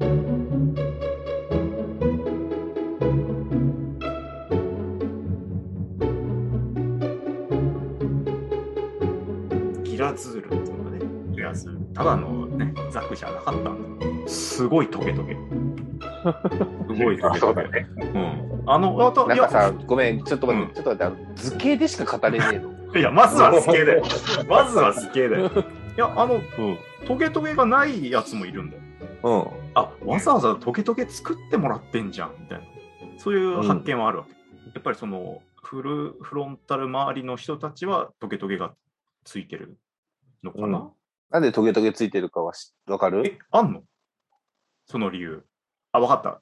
ギラズールっていうのがね、ギラズール。ただのね、ザクじゃなかったんだ。すごいトゲトゲ。すごいトあゲトゲ。ね。うん。あの、あと、なんかさ、ごめん、ちょっと待って、うんちょっと待ってあの、図形でしか語れねえの。いや、まずはスケだよ。まずはスケだよ。いや、あの、うん。トゲトゲがないやつもいるんだよ。うん。あ、わざわざトゲトゲ作ってもらってんじゃん、みたいな。そういう発見はあるわけ。やっぱりその、フルフロンタル周りの人たちはトゲトゲがついてるのかな、なんでトゲトゲついてるかはしわかる？え、あんの？その理由。あ、わかった。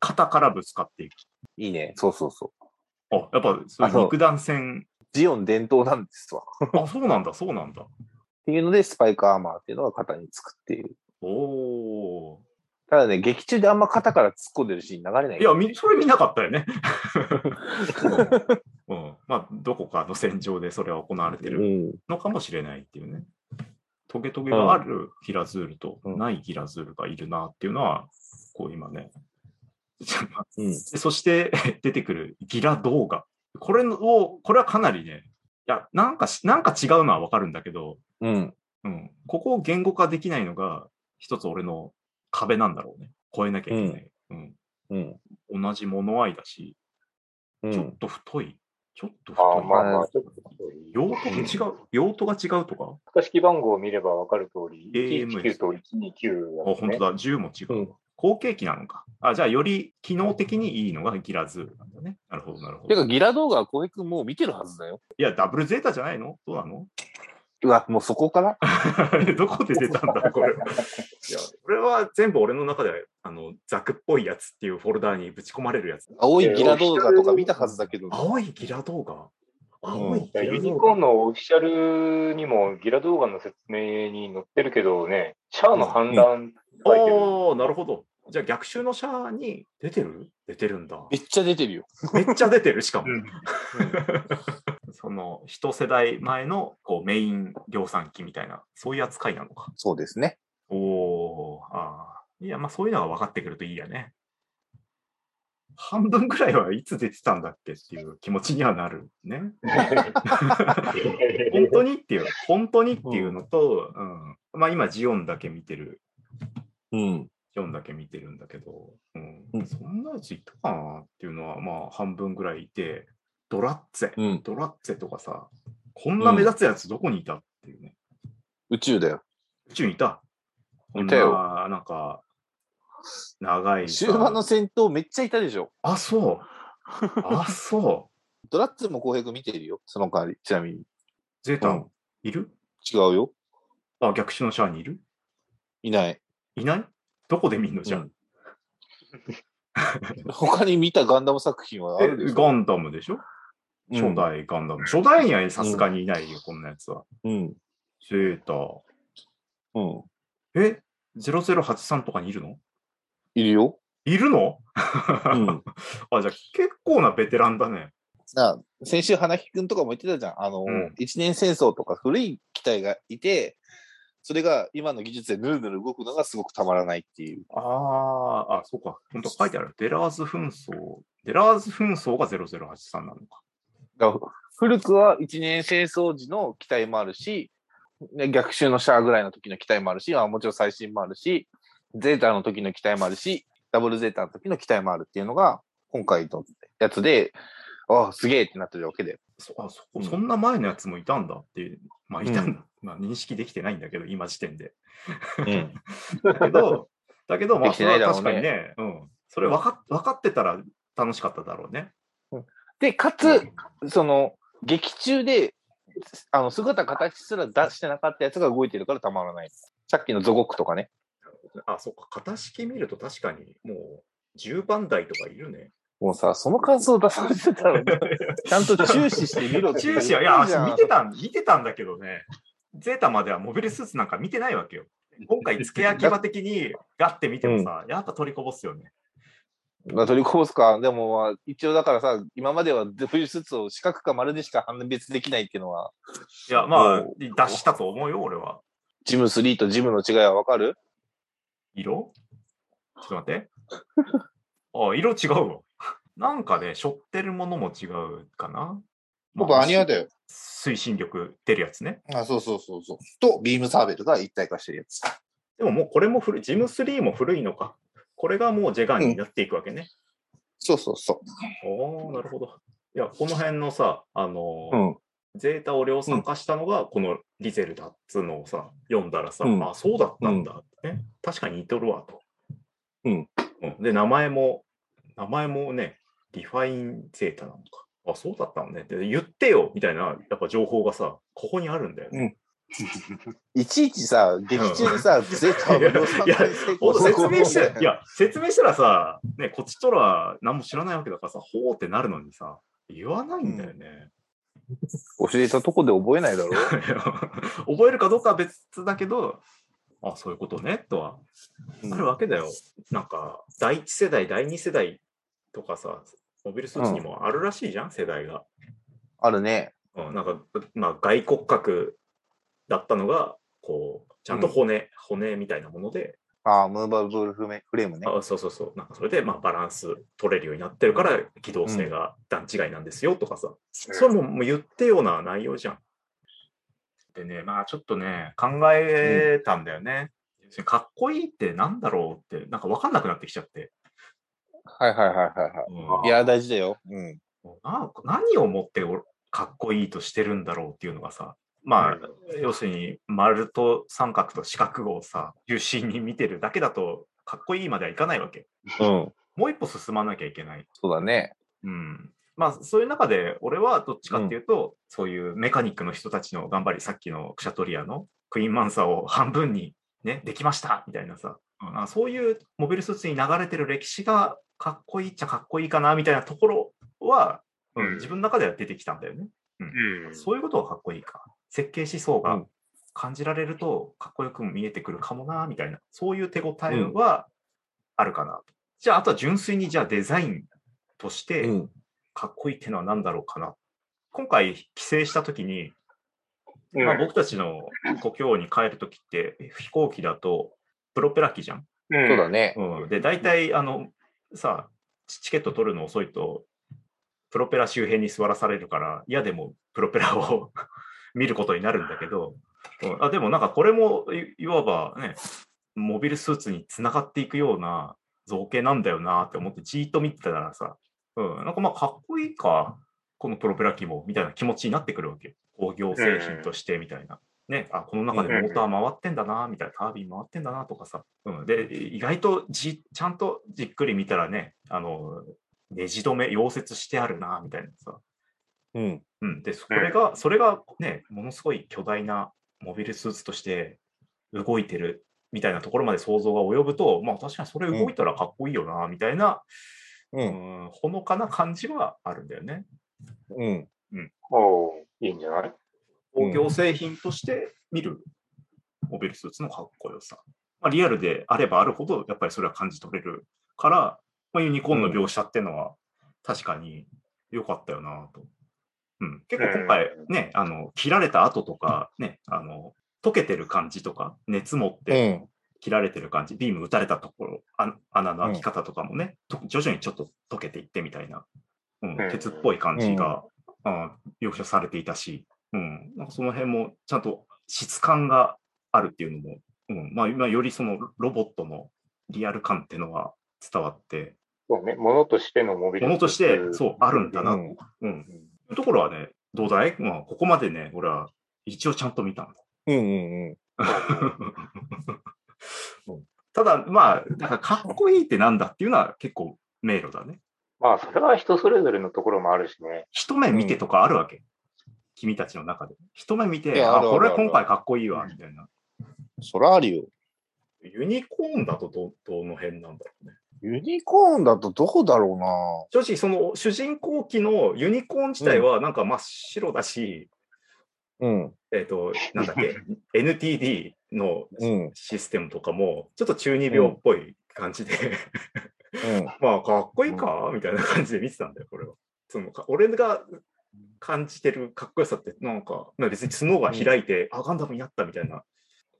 肩からぶつかっていく。いいね。そうそうそう。あ、やっぱそ肉弾戦。ジオン伝統なんですわ。っあ、そうなんだ、そうなんだ。ていうので、スパイクアーマーっていうのが肩につくっていう。おー。ただね、劇中であんま肩から突っ込んでるシーン流れない。いや、みそれ見なかったよね。うん、まあ、どこかの戦場でそれは行われてるうん。のかもしれないっていうね。トゲトゲがあるギラズールとうんないギラズールがいるなっていうのは、こう今ね。うん。でそして 出てくるギラ動画。これを、これはかなりね、いや、なんかし、なんか違うのはわかるんだけど、うん。うん、ここを言語化できないのが、一つ俺の壁なんだろうね。超えなきゃいけない。うんうん。同じ物合いだし、うんちょっ。と太い。ちょっとああ、太い。まあまあ、ちょっとそういう用途が違う。用途が違うとか？型式番号を見ればわかる通り、AMS 119と129あ、だね。本当だ。10も違う。うん後継機なのか。あ、じゃあより機能的にいいのがギラズールなんだね。なるほど、なるほど。てか、ギラ動画は小平君もう見てるはずだよ。いや、ダブルゼータじゃないの？どうなの？うわ、もうそこから？どこで出たんだ、これ。いや、これは全部俺の中では、あの、ザクっぽいやつっていうフォルダーにぶち込まれるやつ。青いギラ動画とか見たはずだけど、青いギラ動画？青いギラ動画？ユニコーンのオフィシャルにもギラ動画の説明に載ってるけどね、シャアの反乱書いてる。ああ、なるほど。じゃあ逆襲のシャアに出てる？出てるんだ。めっちゃ出てるよ。めっちゃ出てる、しかも。うん その一世代前のこうメイン量産機みたいな、そういう扱いなのか。そうですね。おお、ああ。いや、まあそういうのが分かってくるといいやね。半分ぐらいはいつ出てたんだっけっていう気持ちにはなるね。本当にっていう、本当にっていうのと、うん。まあ今、ジオンだけ見てる、うん。ジオンだけ見てるんだけど、うんうんそんなやついたかなっていうのは、まあ半分ぐらいいて、ドラッツェ、うん。ドラッツェとかさ、こんな目立つやつどこにいたっていうね。宇宙だよ。宇宙にいた。こんいたよな、なんか、長いさ。終盤の戦闘めっちゃいたでしょ。あ、そう。あ、そう。ドラッツも小平君見てるよ。その代わり、ちなみに。ゼータ、うんいる？違うよ。あ、逆襲のシャアにいる？いない。いない？どこで見んのじゃん。うん 他に見たガンダム作品はあるでしょえガンダムでしょ？うん初代ガンダム。初代にはさすがにいないよ、こんなやつは。うん。ゼータ。うん。え ?0083 とかにいるの？いるよ。いるの、うん。あ、じゃあ結構なベテランだね。な先週、花木くんとかも言ってたじゃん。あの、うん一年戦争とか古い機体がいて、それが今の技術でぬるぬる動くのがすごくたまらないっていう。ああ、あ、そうか。本当書いてある。デラーズ紛争。デラーズ紛争が0083なのか。古くは一年戦争時の機体もあるし、ね、逆襲のシャアぐらいの時の機体もあるし、まあ、もちろん最新もあるし、ゼータの時の機体もあるし、ダブルゼータの時の機体もあるっていうのが、今回のやつで、ああ、すげえってなってるわけで。そあそうんそんな前のやつもいたんだっていう。まあ、いたんだ。まあ、認識できてないんだけど、今時点で。うん。だけど、だけど、まあ、確かにね、うん。それ分か分かってたら楽しかっただろうね。で、かつ、その、劇中で、あの、姿形すら出してなかったやつが動いてるからたまらない。さっきのゾゴックとかね。あ、そっか。型式見ると確かに、もう、10番台とかいるね。もうさ、その感想出されてたら、ちゃんと注視してみろって注視は、いや、見てたん、見てたんだけどね、ゼータまではモビルスーツなんか見てないわけよ。今回、付け焼き場的にガッて見てもさ、やっぱ取りこぼすよね。まあ、取りこぼすか。でも、まあ、一応だからさ、今まではフルスーツを四角か丸でしか判別できないっていうのは、いや、まあお、出したと思うよ、俺は。ジム3とジムの違いはわかる？色？ちょっと待って。あ、色違うわ。なんかね、背負ってるものも違うかな。僕、アニアだよ。推進力出るやつね。あ、そうそうそうそう。と、ビームサーベルが一体化してるやつ。でももうこれも古い、ジム3も古いのか。これがもうジェガンになっていくわけね。そうそうそおおなるほど。いや、この辺のさ、あのう。うん。ゼータを量産化したのが、このリゼルだっつうのをさ、読んだらさ、うんあ、そうだったんだってね。確かに似とるわと。うんうん。で、名前も、名前もね、リファインゼータなのか。あ、そうだったのね。で、言ってよみたいな、やっぱ情報がさ、ここにあるんだよね。いちいちさ、劇中でさ、ゼータを説明して、いや、や、説明したらさ、ね、こっちとら何も知らないわけだからさ、ほーってなるのにさ、言わないんだよね。教えたとこで覚えないだろいや 覚えるかどうかは別だけど、あ、そういうことね、とはうんあるわけだよ。なんか、第一世代、第二世代とかさ、モビルスーツにもあるらしいじゃん、世代が。あるね。うん、なんか、まあ、外骨格だったのが、こう、ちゃんと骨、骨みたいなもので、ああ、ムーバブルフレフレームね。あそうそうそう、なんかそれで、まあ、バランス取れるようになってるから、機動性が段違いなんですよとかさ、それももう言ってような内容じゃん。でね、まあちょっとね、考えたんだよね。かっこいいってなんだろうって、なんか分かんなくなってきちゃって。はいはいはいはいはうんい。いや、大事だよ。うん。な何をもっておかっこいいとしてるんだろうっていうのがさ、まあ、要するに丸と三角と四角をさ、中心に見てるだけだと、かっこいいまではいかないわけ。うん。もう一歩進まなきゃいけない。そうだね。うん。まあ、そういう中で、俺はどっちかっていうと、そういうメカニックの人たちの頑張り、さっきのクシャトリアのクイーンマンサーを半分にね、できましたみたいなさ、うんあそういうモビルスーツに流れてる歴史がかっこいいっちゃかっこいいかなみたいなところは、うんうん自分の中では出てきたんだよね。うん。そういうことがかっこいいか。設計思想がうん感じられるとかっこよくも見えてくるかもな、みたいな、そういう手応えはあるかな。じゃあ、あとは純粋にじゃあデザインとして、うん。かっこいいっていうのは何だろうかな。今回帰省した時に、うんまあ、僕たちの故郷に帰る時って飛行機だとプロペラ機じゃん。うんそうだね。うん、で大体あのさチチケット取るの遅いとプロペラ周辺に座らされるから嫌でもプロペラを見ることになるんだけど、うん。あでもなんかこれもいいわばねモビルスーツにつながっていくような造形なんだよなって思ってじーっと見てたらさ、うん、なんかまあかっこいいかこのプロペラ機もみたいな気持ちになってくるわけ工業製品としてみたいな。ね、あこの中でモーター回ってんだな、みたいな、タービン回ってんだなとかさ、うん、で、意外とじちゃんとじっくり見たらね、あの、ネジ止め、溶接してあるな、みたいなさ、うん。うん、で、それが、それがね、ものすごい巨大なモビルスーツとして動いてるみたいなところまで想像が及ぶと、まあ確かにそれ動いたらかっこいいよな、みたいな、う。うんん、ほのかな感じはあるんだよね。うん。おーいいんじゃない？工業製品として見るモビルスーツのかっこよさ。まあ、リアルであればあるほど、やっぱりそれは感じ取れるから、まあ、ユニコーンの描写っていうのは確かに良かったよなと。うん、結構今回ね、あの、切られた後とか、ね、あの、溶けてる感じとか、熱持っうてん。切られてる感じ、ビーム打たれたところ、あ穴の開き方とかもね、と徐々にちょっと溶けていってみたいな、うんうん鉄っぽい感じが、あ描写されていたし、うん、なんかその辺もちゃんと質感があるっていうのも、うん。まあ、今よりそのロボットのリアル感っていうのが伝わって、そうね、ものとしてのモビルものとしてそうあるんだな、うん。うん、ところはね、どうだい、まあ、ここまでね、俺は一応ちゃんと見たんだ。うんうんうん。うんただ、まあ、だからかっこいいってなんだっていうのは結構迷路だね。まあ、それは人それぞれのところもあるしね。一目見てとかあるわけ。君たちの中で。一目見いて、あ、これやあるあるある今回かっこいいわ、みたいな。そらあるよ。ユニコーンだとどどの辺なんだろうね。ユニコーンだとどこだろうな正直、その主人公機のユニコーン自体はなんか真っ白だし、うん。えっ、と、なんだっけ、NTD のうん。システムとかも、ちょっと中二病っぽい感じで、うん。まあ、かっこいいか、みたいな感じで見てたんだよ、これは。そのか俺が感じてるかっこよさって、なんか、まあ別に角が開いて、あ、ガンダムになったみたいな、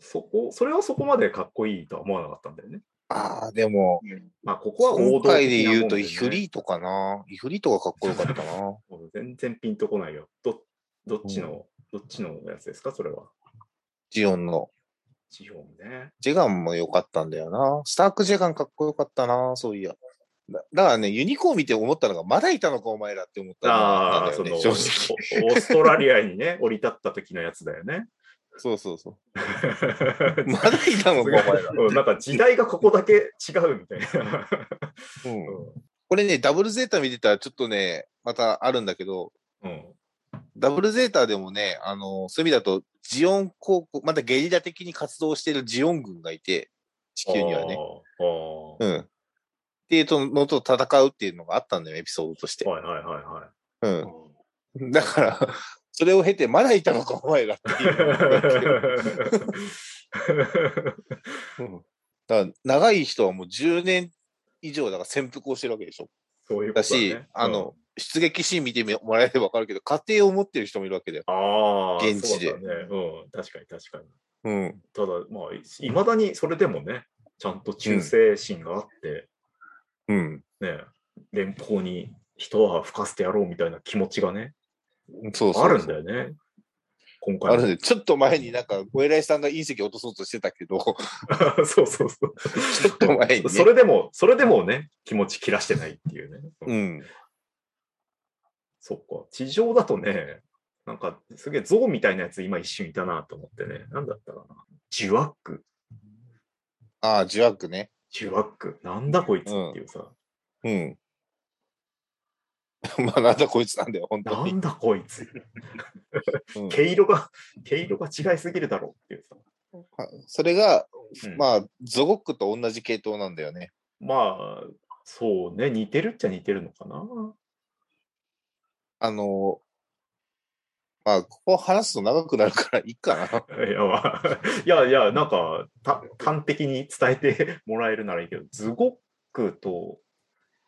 そこ、それはそこまでかっこいいとは思わなかったんだよね。ああ、でも、まあ、ここは王今道的な回で言うとイフリートかな。イフリートがかっこよかったな。全然ピンとこないよ。どどっちの、どっちのやつですか、それは。ジオンの。地方ね。ジェガンも良かったんだよな。スタークジェガンかっこよかったな、そういや。だだからね、ユニコーン見て思ったのが、まだいたのか、お前らって思ったのああ、その、正直。おオーストラリアにね、降り立った時のやつだよね。そうそうそう。まだいたのか、お前ら。うんなんか時代がここだけ違うみたいな。うんこれね、ダブルゼータ見てたらちょっとね、またあるんだけど、うん。ダブルゼータでもね、あの、そういう意味だと、ジオン高校、またゲリラ的に活動しているジオン軍がいて、地球にはね。あー。うん。っていうのと戦うっていうのがあったんだよ、エピソードとして。はいはいはいはい。うん。だから、それを経て、まだいたのか、お前らっていう。う んだから長い人はもう10年以上だから潜伏をしてるわけでしょ。そういうことだだし、ね。あの、出撃シーン見てもらえればわかるけど、家庭を持ってる人もいるわけだよ。うん、ああ、現地でそうだね。うん、確かに確かに。うん。ただ、まあ、いまだにそれでもね、ちゃんと忠誠心があって、うん。ね、連邦に一泡吹かせてやろうみたいな気持ちがね、そうそうあるんだよね。今回もあるね。ちょっと前になんか、お偉いさんが隕石落とそうとしてたけど、そうそうそう。ちょっと前にね。それでも、それでもね、気持ち切らしてないっていうね。うん。そっか。地上だとね、なんかすげえ象みたいなやつ今一瞬いたなと思ってね。なんだったかな。ジュワック。ああ、ジュワックね。ジュワック。なんだこいつっていうさ。うん。まあ、なんだこいつなんだよ、本当に。なんだこいつ。うん毛色が、毛色が違いすぎるだろうっていうさ。それが、うんまあ、ゾゴックと同じ系統なんだよね。まあ、そうね。似てるっちゃ似てるのかな。あの、まあ、ここ話すと長くなるからいいかな。いや、まあ、いやいや、なんか、た端的に伝えてもらえるならいいけど、ズゴックと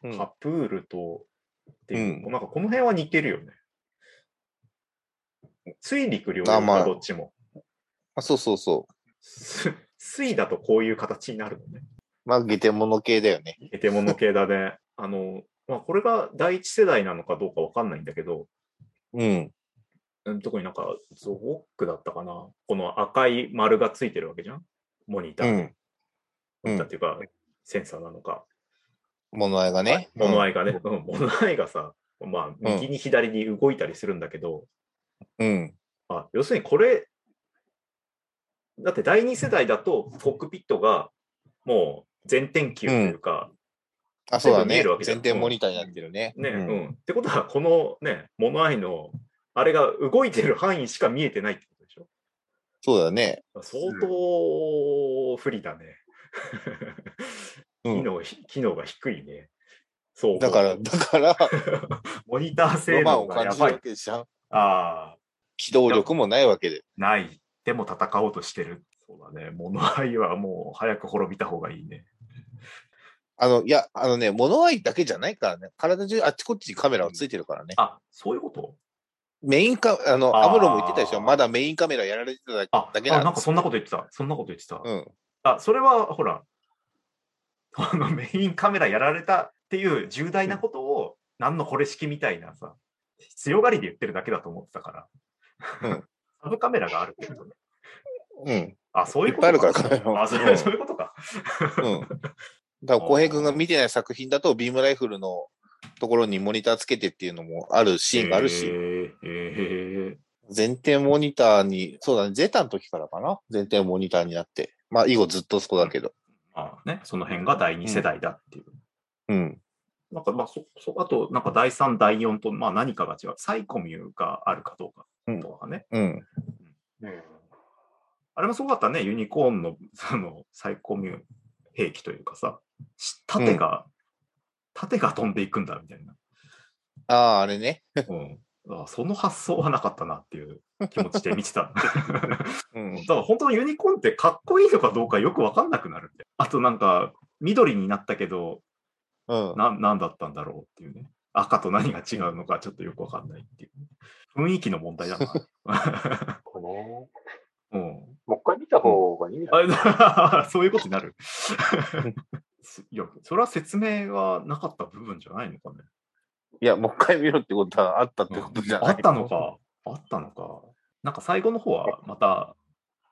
うんカプールと、っていう、うんなんかこの辺は似てるよね。水陸両用か、あまあどっちも。あそうそうそう。す水だとこういう形になるのね。まあ、ゲテモノ系だよね。エテモノ系だね。あの、まあ、これが第一世代なのかどうかわかんないんだけど、うん。うん特になんか、ゾゴックだったかな。この赤い丸がついてるわけじゃんモニターで。うん。モニターっていうか、センサーなのか。物合いがね。物合いがね、うん、物合いがさ、まあ、右に左に動いたりするんだけど、うん。あ要するにこれ、だって第二世代だと、コックピットがもう全天球というか、あ、そうだね全部見えるわけ。じゃん全点モニターになってるね。ね、ううんん。ってことは、このね、物合いの、あれが動いてる範囲しか見えてないってことでしょ？そうだね。相当不利だね。うん。機能ひ機能が低いね。そう。だから、だから、モニター性能がやばい。けじゃん。ああ、機動力もないわけで。ない。でも戦おうとしてる。そうだね。物合いはもう早く滅びた方がいいね。あの、いや、あのね、物合いだけじゃないからね。体中あっちこっちにカメラはついてるからね。あ、そういうこと？メインカ、あの、アムロも言ってたでしょ？まだメインカメラやられてただけなんなんかそんなこと言ってた。そんなこと言ってた。うん。あ、それはほら、あのメインカメラやられたっていう重大なことを、何のこれ式みたいなさ、強がりで言ってるだけだと思ってたから。うん サブカメラがあるってことね。うん。あ、そういういっことぱいあるから、カメラはあ、そういうことか。うん。だから、浩平君が見てない作品だと、ビームライフルのところにモニターつけてっていうのもあるシーンがあるへし、前提モニターに、そうだね、ゼータの時からかな？前提モニターになって。まあ、以後ずっとそこだけど。まあね、その辺が第二世代だっていう。うん。なんかまあそ、そあと、なんか第3、第4と、まあ何かが違う。サイコミュがあるかどうかとかね。うん。うんあれもすごかったね、ユニコーンの そのサイコミュ兵器というかさ、し盾が、盾が飛んでいくんだみたいな。ああ、あれね。うん、あその発想はなかったなっていう気持ちで見てた。うん。だから本当のユニコーンってかっこいいのかどうかよくわかんなくなる。あとなんか、緑になったけど、うん。な、なんだったんだろうっていうね。赤と何が違うのかちょっとよくわかんないっていう。雰囲気の問題だな。このうん。もう一回見た方がいい そういうことになる。いや、それは説明がなかった部分じゃないのかね。いや、もう一回見ろってことはあったってことじゃない？あったの。か。あったのか。なんか最後の方はまた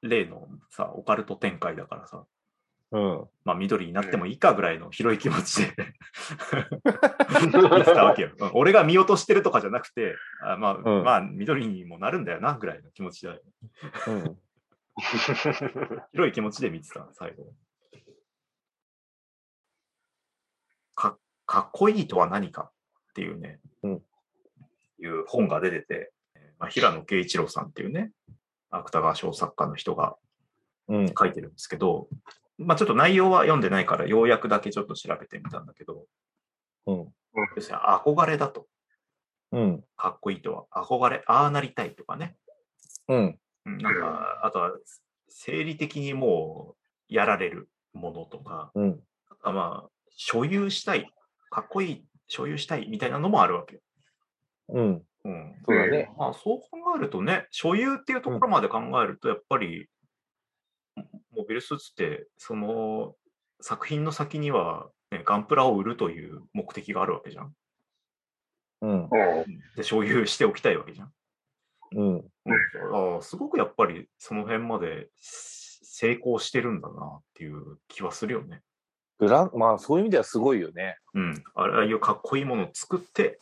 例のさ、オカルト展開だからさ、うん。まあ緑になってもいいかぐらいの広い気持ちで 見てたわけよ。うん俺が見落としてるとかじゃなくて、あまあ、うんまあ緑にもなるんだよなぐらいの気持ちで、うん。広い気持ちで見てた、最後。かかっこいいとは何かっていうね、うんいう本が出てて、まあ、平野啓一郎さんっていうね、芥川賞作家の人がうん。書いてるんですけど、まあちょっと内容は読んでないから、ようやくだけちょっと調べてみたんだけど、うん。要するに憧れだと、うん。かっこいいとは、憧れ、ああなりたいとかね、うん。うんなんか、あとは生理的にもうやられるものとか、うん。あまあ、所有したい、かっこいい、所有したいみたいなのもあるわけよ。うん。うん。そうだね。まあ、そう考えるとね、所有っていうところまで考えると、やっぱり、モビルスーツって、その作品の先には、ね、ガンプラを売るという目的があるわけじゃん。うん。うんで、所有しておきたいわけじゃん。うん。うん、ああすごくやっぱりその辺まで成功してるんだなっていう気はするよね。ブラン、まあそういう意味ではすごいよね。うん。ああいうかっこいいものを作って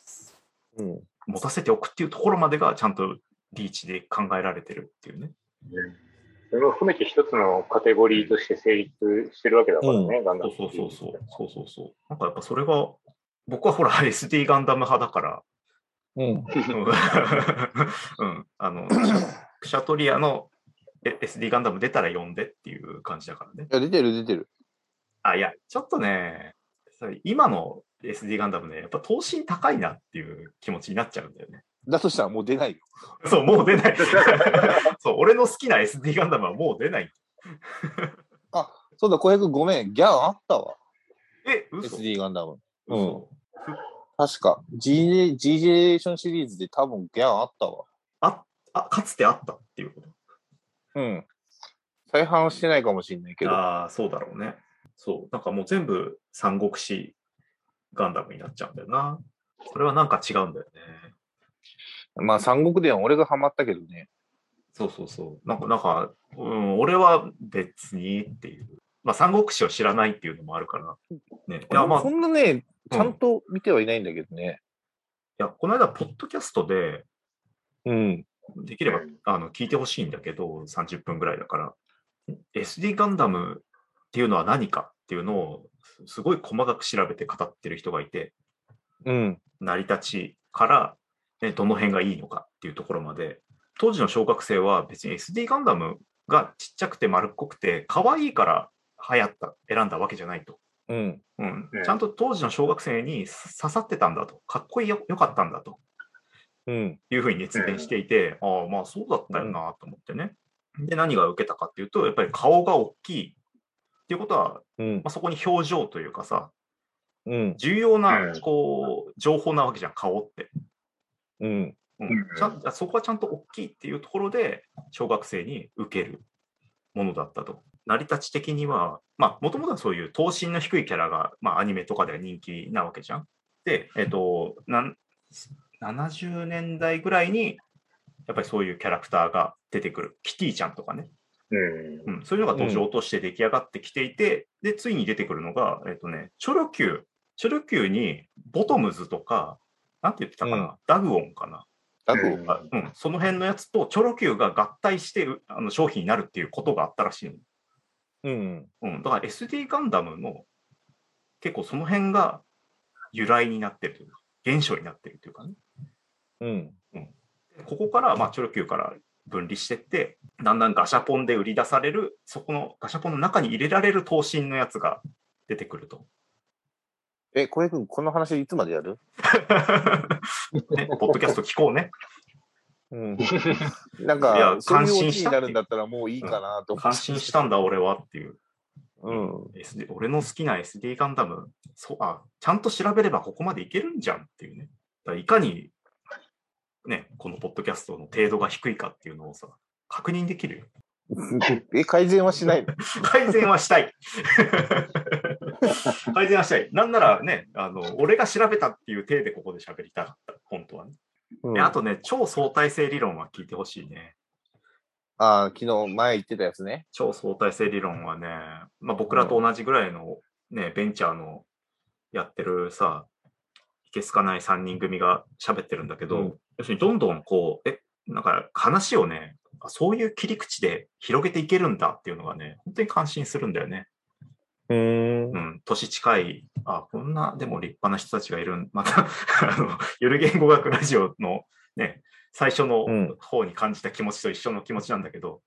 うん。持たせておくっていうところまでがちゃんとリーチで考えられてるっていうね。それを含めて一つのカテゴリーとして成立してるわけだからね、ガンダムそうそうそうそう。そうそうそう。なんかやっぱそれが、僕はほら SD ガンダム派だから、うん。うん うん、あの、クシャトリアのえ SD ガンダム出たら読んでっていう感じだからね。いや、出てる出てる。あ、いや、ちょっとね、今の SD ガンダムね、やっぱ等身高いなっていう気持ちになっちゃうんだよね。だとしたらもう出ないよ。そう、もう出ない。そう、俺の好きな SD ガンダムはもう出ない。そうだ、小平君ごめん。ギャンあったわ。え、嘘？SD ガンダム。うん嘘確か。G ジェネレーションシリーズで多分ギャンあったわ。あ、あ、かつてあったっていうこと？うん。再販してないかもしれないけど。ああ、そうだろうね。そう。なんかもう全部三国志ガンダムになっちゃうんだよな。それはなんか違うんだよね。まあ三国では俺がハマったけどね。そうそうそう。なんか、なんか、うん、俺は別にっていう。まあ三国志を知らないっていうのもあるから。ね。いや、まあ、そいんなね、ちゃんと見てはいないんだけどね。や、この間、ポッドキャストで、うん。できればうんあの聞いてほしいんだけど、30分ぐらいだから。SD ガンダムっていうのは何かっていうのを、すごい細かく調べて語ってる人がいて、うん。成り立ちから、ね、どの辺がいいのかっていうところまで、当時の小学生は別に SD ガンダムがちっちゃくて丸っこくて、可愛いから流行った、選んだわけじゃないと。うん。うんうんちゃんと当時の小学生に刺さってたんだと、かっこいいよよかったんだとうん。いうふうに熱弁していて、ああ、まあそうだったよなと思ってね。で、何が受けたかっていうと、やっぱり顔が大きいっていうことは、うんま。あ、そこに表情というかさ、うん。重要なうんこう情報なわけじゃん、顔って。うん。うんうんちゃんそこはちゃんと大きいっていうところで、小学生に受けるものだったと。成り立ち的には、まあ、もともとはそういう等身の低いキャラが、まあ、アニメとかでは人気なわけじゃん。で、えっ、となん、70年代ぐらいに、やっぱりそういうキャラクターが出てくる。キティちゃんとかね。うん。うん、そういうのが土壌として出来上がってきていて、で、ついに出てくるのが、えっ、とね、チョロ Q。チョロ Q に、ボトムズとか、なんて言ってたかな、うんダグオンかな？だと、うんあうん、その辺のやつとチョロ Q が合体してうあの商品になるっていうことがあったらしいの。うん。うん、だから SD ガンダムの結構その辺が由来になってるというか、現象になってるというかね。うん。ここから、まあ、チョロ Q から分離してって、だんだんガシャポンで売り出される、そこのガシャポンの中に入れられる等身のやつが出てくると。え、小平君、この話いつまでやる？ね、ポッドキャスト聞こうね。うん。なんいか感心したになるんだったらもういいかなと思って。感心したんだ、俺はっていう。うん。SD 俺の好きな SD ガンダム、そうあ、ちゃんと調べればここまでいけるんじゃんっていうね。だいかに、ね、このポッドキャストの程度が低いかっていうのをさ、確認できるよ。え、改善はしないの？改善はしたい。改善はしたい。なんならね、あの、俺が調べたっていう体でここで喋りたかった。本当はね。うんであとね、超相対性理論は聞いてほしいね。あー昨日前言ってたやつね。超相対性理論はね、まあ、僕らと同じぐらいの、ね、ベンチャーのやってるさ、いけすかない3人組が喋ってるんだけど、うん要するにどんどんこう、え、なんか話をね、あそういう切り口で広げていけるんだっていうのがね、本当に感心するんだよね。うーんう。ん、年近い、あ、こんな、でも立派な人たちがいるん、また、あの、ゆる言語学ラジオのね、最初のうん方に感じた気持ちと一緒の気持ちなんだけど、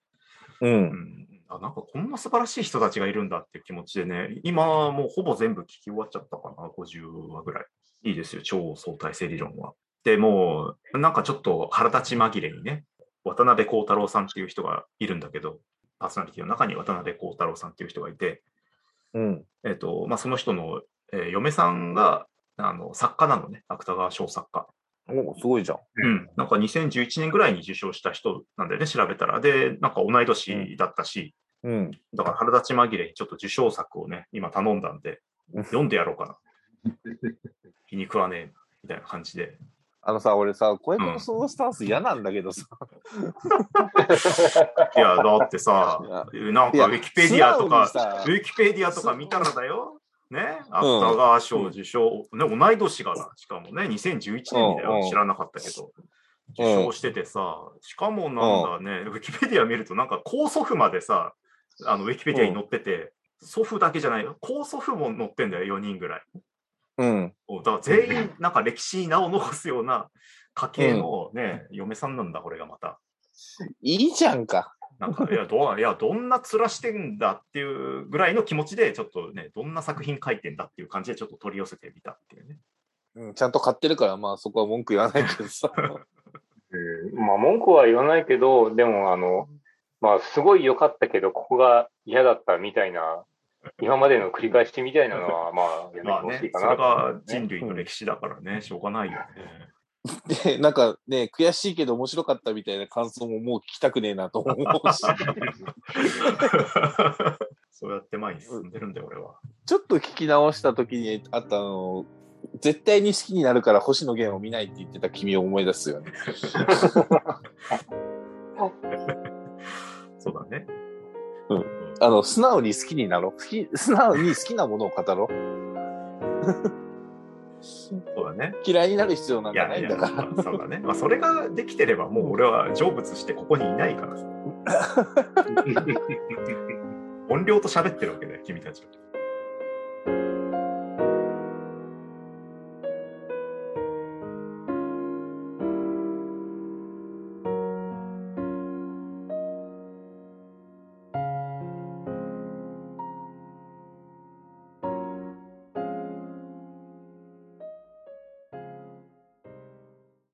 う。うんん、あなんかこんな素晴らしい人たちがいるんだっていう気持ちでね、今もうほぼ全部聞き終わっちゃったかな、50話ぐらい。いいですよ、超相対性理論は。でもう、なんかちょっと腹立ち紛れにね、渡辺幸太郎さんっていう人がいるんだけど、パーソナリティの中に渡辺幸太郎さんっていう人がいて、うん。えっ、と、まあ、その人の、えー嫁さんが、あの、作家なのね、芥川賞作家。おすごいじゃん。うん。なんか2011年ぐらいに受賞した人なんだよね、調べたら。で、なんか同い年だったし、うん。だから腹立ち紛れにちょっと受賞作をね、今頼んだんで、うん読んでやろうかな。気に食わねえ、みたいな感じで。あのさ、俺さ、小籔のそのスタンス嫌なんだけどさ。いや、だってさ、なんかウィキペディアとか、ウィキペディアとか見たらだよ。ね、芥川賞受賞、ね、同い年がな、しかもね、2011年にだよ、知らなかったけど、受賞しててさ、しかもなんだね、ウィキペディア見ると、なんか高祖父までさ、あのウィキペディアに載ってて、祖父だけじゃないよ、高祖父も載ってんだよ、4人ぐらい。うん。だから全員、なんか歴史に名を残すような家系のね、嫁さんなんだ、これがまた。いいじゃんか。なんか、いや、どういやどんな面してんだっていうぐらいの気持ちで、ちょっとね、どんな作品書いてんだっていう感じで、ちょっと取り寄せてみたっていうね。うん、ちゃんと買ってるから、まあそこは文句言わないけどさ。うんまあ、文句は言わないけど、でも、あの、まあ、すごい良かったけど、ここが嫌だったみたいな、今までの繰り返しみたいなのは、まあ、やめてまあねほしい、かそれなと思うが人類の歴史だからね、しょうがないよね。で、なんかね、悔しいけど面白かったみたいな感想ももう聞きたくねえなと思うし。そうやって前に進んでるんだよ、俺は。ちょっと聞き直した時にあったあの、絶対に好きになるから星野源を見ないって言ってた君を思い出すよね。あの、素直に好きになろう。好き、素直に好きなものを語ろう。そうだね。嫌いになる必要なんかないいんだから。まあそうだね。まあ、それができてれば、もう俺は成仏してここにいないからさ。音量と喋ってるわけだよ、君たちは。